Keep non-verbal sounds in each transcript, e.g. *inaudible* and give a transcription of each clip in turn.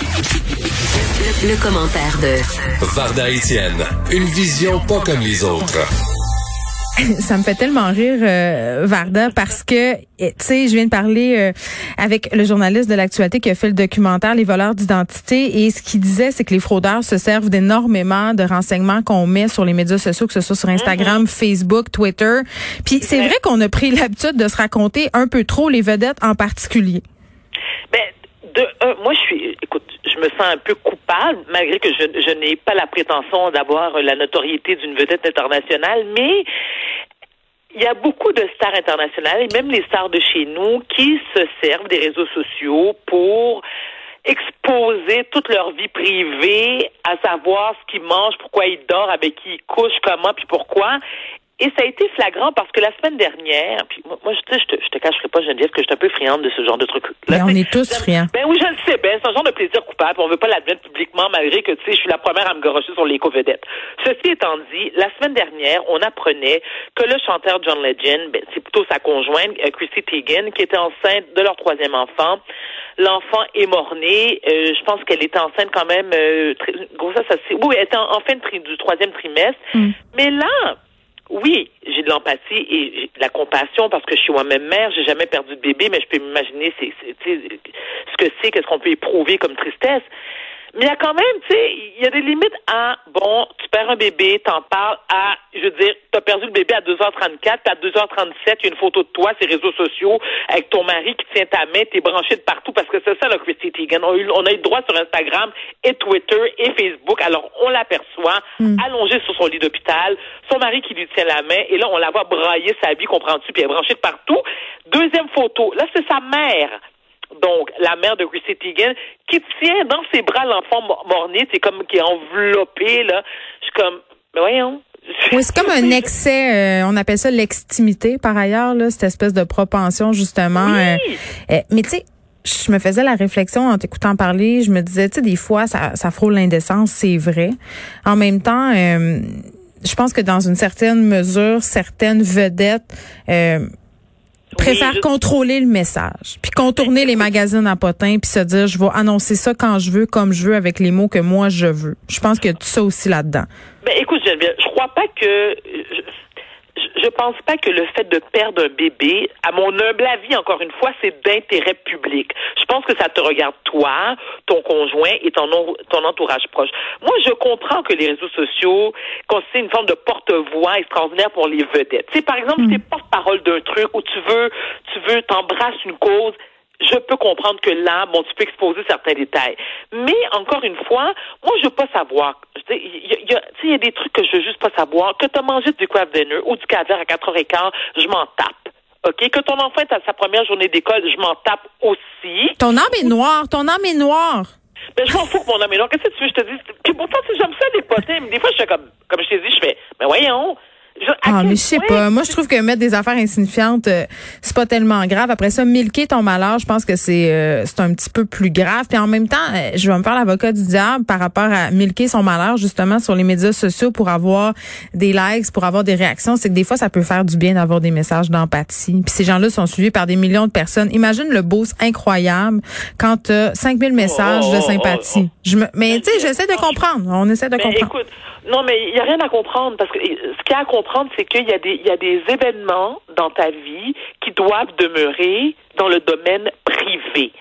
Le, le commentaire de Varda Étienne, une vision pas comme les autres. *laughs* Ça me fait tellement rire, euh, Varda, parce que, eh, tu sais, je viens de parler euh, avec le journaliste de l'actualité qui a fait le documentaire Les voleurs d'identité et ce qu'il disait, c'est que les fraudeurs se servent d'énormément de renseignements qu'on met sur les médias sociaux, que ce soit sur Instagram, Facebook, Twitter. Puis c'est vrai qu'on a pris l'habitude de se raconter un peu trop les vedettes en particulier. Moi, je suis, écoute, je me sens un peu coupable, malgré que je, je n'ai pas la prétention d'avoir la notoriété d'une vedette internationale, mais il y a beaucoup de stars internationales et même les stars de chez nous qui se servent des réseaux sociaux pour exposer toute leur vie privée, à savoir ce qu'ils mangent, pourquoi ils dorment, avec qui ils couchent, comment, puis pourquoi. Et ça a été flagrant parce que la semaine dernière, puis moi, je, je, te, je te cacherai pas, Geneviève, que je suis un peu friande de ce genre de truc. Mais on est tous friands. Ben oui, je le ben c'est un genre de plaisir coupable. On veut pas l'admettre publiquement, malgré que, tu sais, je suis la première à me gorocher sur l'éco-vedette. Ceci étant dit, la semaine dernière, on apprenait que le chanteur John Legend, ben, c'est plutôt sa conjointe, euh, Chrissy Teigen, qui était enceinte de leur troisième enfant. L'enfant est mort-né. Euh, je pense qu'elle était enceinte quand même, euh, très, grossesse assez, oui, elle était en, en fin de tri, du troisième trimestre. Mm. Mais là, oui, j'ai de l'empathie et de la compassion parce que je suis moi-même mère, j'ai jamais perdu de bébé, mais je peux m'imaginer ce que c'est, qu'est-ce qu'on peut éprouver comme tristesse. Mais il y a quand même, tu sais, il y a des limites à, bon, tu perds un bébé, t'en parles à, je veux dire, t'as perdu le bébé à 2h34, puis à 2h37, il y a une photo de toi, ces réseaux sociaux, avec ton mari qui tient ta main, t'es branché de partout, parce que c'est ça, là, Christy Teigen. On a, eu, on a eu le droit sur Instagram et Twitter et Facebook, alors on l'aperçoit, Mm. allongée sur son lit d'hôpital, son mari qui lui tient la main, et là, on la voit brailler sa vie, comprends-tu, puis elle est branchée de partout. Deuxième photo, là, c'est sa mère donc la mère de Chrissy Teigen, qui tient dans ses bras l'enfant mo- mort-né, c'est comme qui est enveloppé, là. Je suis comme, mais voyons. Oui, c'est comme un excès, euh, on appelle ça l'extimité par ailleurs, là, cette espèce de propension justement. Oui. euh, euh, mais tu sais, je me faisais la réflexion en t'écoutant parler, je me disais, tu sais, des fois, ça, ça frôle l'indécence, c'est vrai. En même temps, euh, je pense que dans une certaine mesure, certaines vedettes préfèrent je- contrôler le message, puis contourner les magazines à potins, puis se dire, je vais annoncer ça quand je veux, comme je veux, avec les mots que moi je veux. Je pense qu'il y a tout ça aussi là-dedans. Ben, écoute, Geneviève, je crois pas que. Je, pense pas que le fait de perdre un bébé, à mon humble avis, encore une fois, c'est d'intérêt public. Je pense que ça te regarde toi, ton conjoint et ton, en- ton entourage proche. Moi, je comprends que les réseaux sociaux constituent une forme de porte-voix extraordinaire pour les vedettes. Tu sais, par exemple, si tu es porte-parole d'un truc où tu veux, tu veux, t'embrasses une cause, je peux comprendre que là, bon, tu peux exposer certains détails. Mais encore une fois, moi, je veux pas savoir. Dis, il y a, il y a- tu sais, il y a des trucs que je veux juste pas savoir. Que tu as mangé du craft dinner ou du caviar à 4h15, je m'en tape. OK? Que ton enfant est à sa première journée d'école, je m'en tape aussi. Ton âme est noire, ton âme est noire. Ben, je m'en fous que mon homme est noir. Qu'est-ce que tu veux que je te? Puis pourtant, si j'aime ça, des potins, mais des fois, je fais comme, comme je t'ai dit, je fais, mais voyons. Je- Ah, mais je sais pas. Moi, je trouve que mettre des affaires insignifiantes, euh, c'est pas tellement grave. Après ça, milquer ton malheur, je pense que c'est euh, c'est un petit peu plus grave. Puis en même temps, euh, je vais me faire l'avocat du diable par rapport à milquer son malheur justement sur les médias sociaux pour avoir des likes, pour avoir des réactions. C'est que des fois, ça peut faire du bien d'avoir des messages d'empathie. Puis ces gens-là sont suivis par des millions de personnes. Imagine le boost incroyable quand tu as 5000 messages Oh, de oh, sympathie. Je me, mais tu sais, j'essaie de comprendre. On essaie de Mais comprendre. écoute, non, mais il n'y a rien à comprendre parce que euh, ce qu'il y a à comprendre, c'est qu'il y a des il y a des événements dans ta vie qui doivent demeurer dans le domaine privé.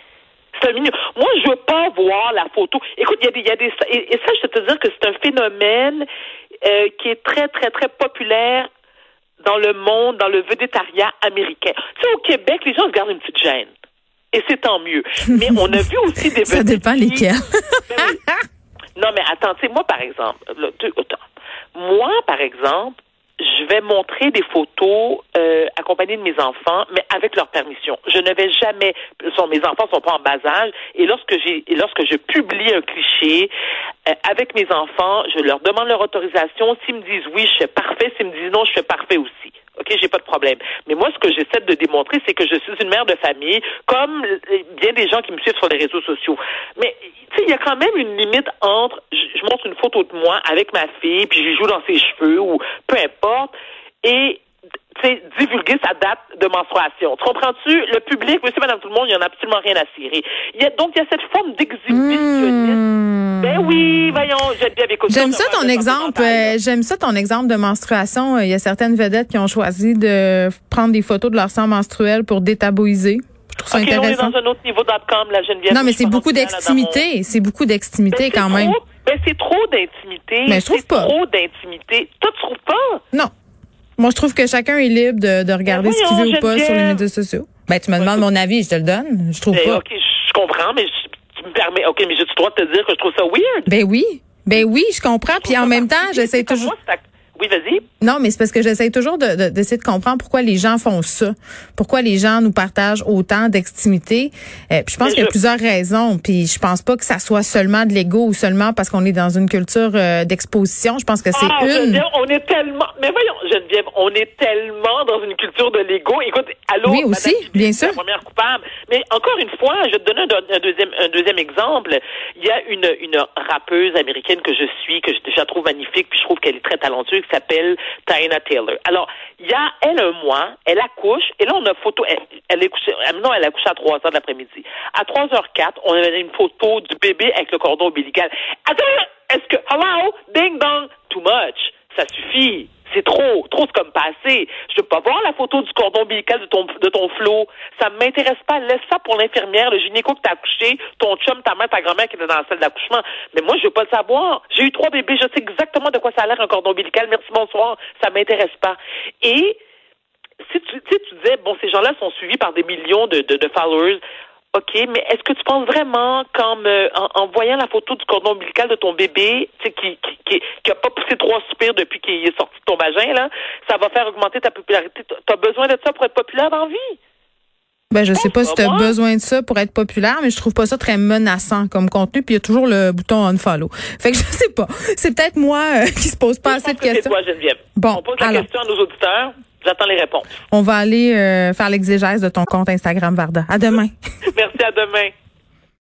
C'est minimum. Moi, je veux pas voir la photo. Écoute, il y a des, il y a des et, et ça, je peux te dire que c'est un phénomène euh, qui est très, très, très populaire dans le monde, dans le védétariat américain. Tu sais, au Québec, les gens se gardent une petite gêne. Et c'est tant mieux. Mais on a vu aussi *laughs* des Ça dépend lesquels. *laughs* Non, mais attends, moi, par exemple, moi, par exemple, je vais montrer des photos euh, accompagnées de mes enfants, mais avec leur permission. Je ne vais jamais. Mes enfants sont pas en bas âge, et lorsque j'ai, lorsque je publie un cliché euh, avec mes enfants, je leur demande leur autorisation. S'ils me disent oui, je fais parfait. S'ils me disent non, je fais parfait aussi. J'ai pas de problème. Mais moi, ce que j'essaie de démontrer, c'est que je suis une mère de famille, comme bien des gens qui me suivent sur les réseaux sociaux. Mais, tu sais, il y a quand même une limite entre, je, montre une photo de moi avec ma fille, puis je joue dans ses cheveux, ou peu importe, et divulguer sa date de menstruation. Tu comprends-tu? Le public, monsieur, madame, tout le monde, il n'y en a absolument rien à cirer. Il y a, donc, il y a cette forme d'exhibitionnisme. Hmm. Ben oui, voyons, j'aime bien J'aime ça ton exemple, euh, j'aime ça ton exemple de menstruation. Il y a certaines vedettes qui ont choisi de prendre des photos de leur sang menstruel pour détabouiser. Je trouve ça intéressant. On est dans un autre niveau .com, la Geneviève. Non, mais c'est beaucoup d'extimité. C'est beaucoup d'extimité ben, quand même. Ben, c'est trop d'intimité. Mais je trouve pas. trop d'intimité. Toi, tu trouves pas? Non. Moi, je trouve que chacun est libre de, regarder ce qu'il veut ou pas sur les médias sociaux. Ben, tu me demandes mon avis, je te le donne. Je trouve ben, pas. OK, je comprends, mais tu me permets. OK, mais j'ai le droit de te dire que je trouve ça weird? Ben oui. Ben oui, je comprends. Puis en même temps, j'essaie toujours. Oui, vas-y. Non, mais c'est parce que j'essaie toujours d'essayer de, de, de, comprendre pourquoi les gens font ça. Pourquoi les gens nous partagent autant d'extimité. Euh, je pense qu'il y a plusieurs raisons. Puis je pense pas que ça soit seulement de l'ego ou seulement parce qu'on est dans une culture euh, d'exposition. Je pense que c'est ah, une. Geneviève, on est tellement. Mais voyons, Geneviève, on est tellement dans une culture de l'ego. Écoute, allô. Oui, aussi, bien sûr. La première coupable. Mais encore une fois, je vais te donner un, deuxième, un deuxième exemple. Il y a une, une rappeuse américaine que je suis, que je, je trouve magnifique, puis je trouve qu'elle est très talentueuse, s'appelle Diana Taylor. Alors, il y a, elle, un mois, elle accouche, et là, on a une photo, elle, est couchée, non, elle a couché à 3 heures de l'après-midi. À 3h04, on avait une photo du bébé avec le cordon ombilical. Attends, est-ce que, hello, ding dong, too much. Ça suffit. C'est trop, trop comme passé. Je veux pas voir la photo du cordon ombilical de ton de ton flot. Ça m'intéresse pas. Laisse ça pour l'infirmière, le gynéco que t'as accouché, ton chum, ta mère, ta grand-mère qui était dans la salle d'accouchement. Mais moi, je veux pas le savoir. J'ai eu trois bébés, je sais exactement de quoi ça a l'air un cordon ombilical. Merci, bonsoir. Ça m'intéresse pas. Et si tu, tu disais, bon, ces gens-là sont suivis par des millions de, de, de followers. OK, mais est-ce que tu penses vraiment qu'en en, voyant la photo du cordon ombilical de ton bébé, qui, qui, qui, qui a pas poussé trois soupirs depuis qu'il est sorti de ton vagin, là, ça va faire augmenter ta popularité? Tu as besoin de ça pour être populaire dans la vie? Ben, je sais pas si tu as besoin de ça pour être populaire, mais je trouve pas ça très menaçant comme contenu. Puis il y a toujours le bouton unfollow. Fait que je sais pas. C'est peut-être moi euh, *laughs* qui se pose pas assez de questions. Toi, Geneviève. Bon, On pose la question à nos auditeurs. J'attends les réponses. On va aller euh, faire l'exégèse de ton compte Instagram, Varda. À demain. *laughs* Merci, à demain.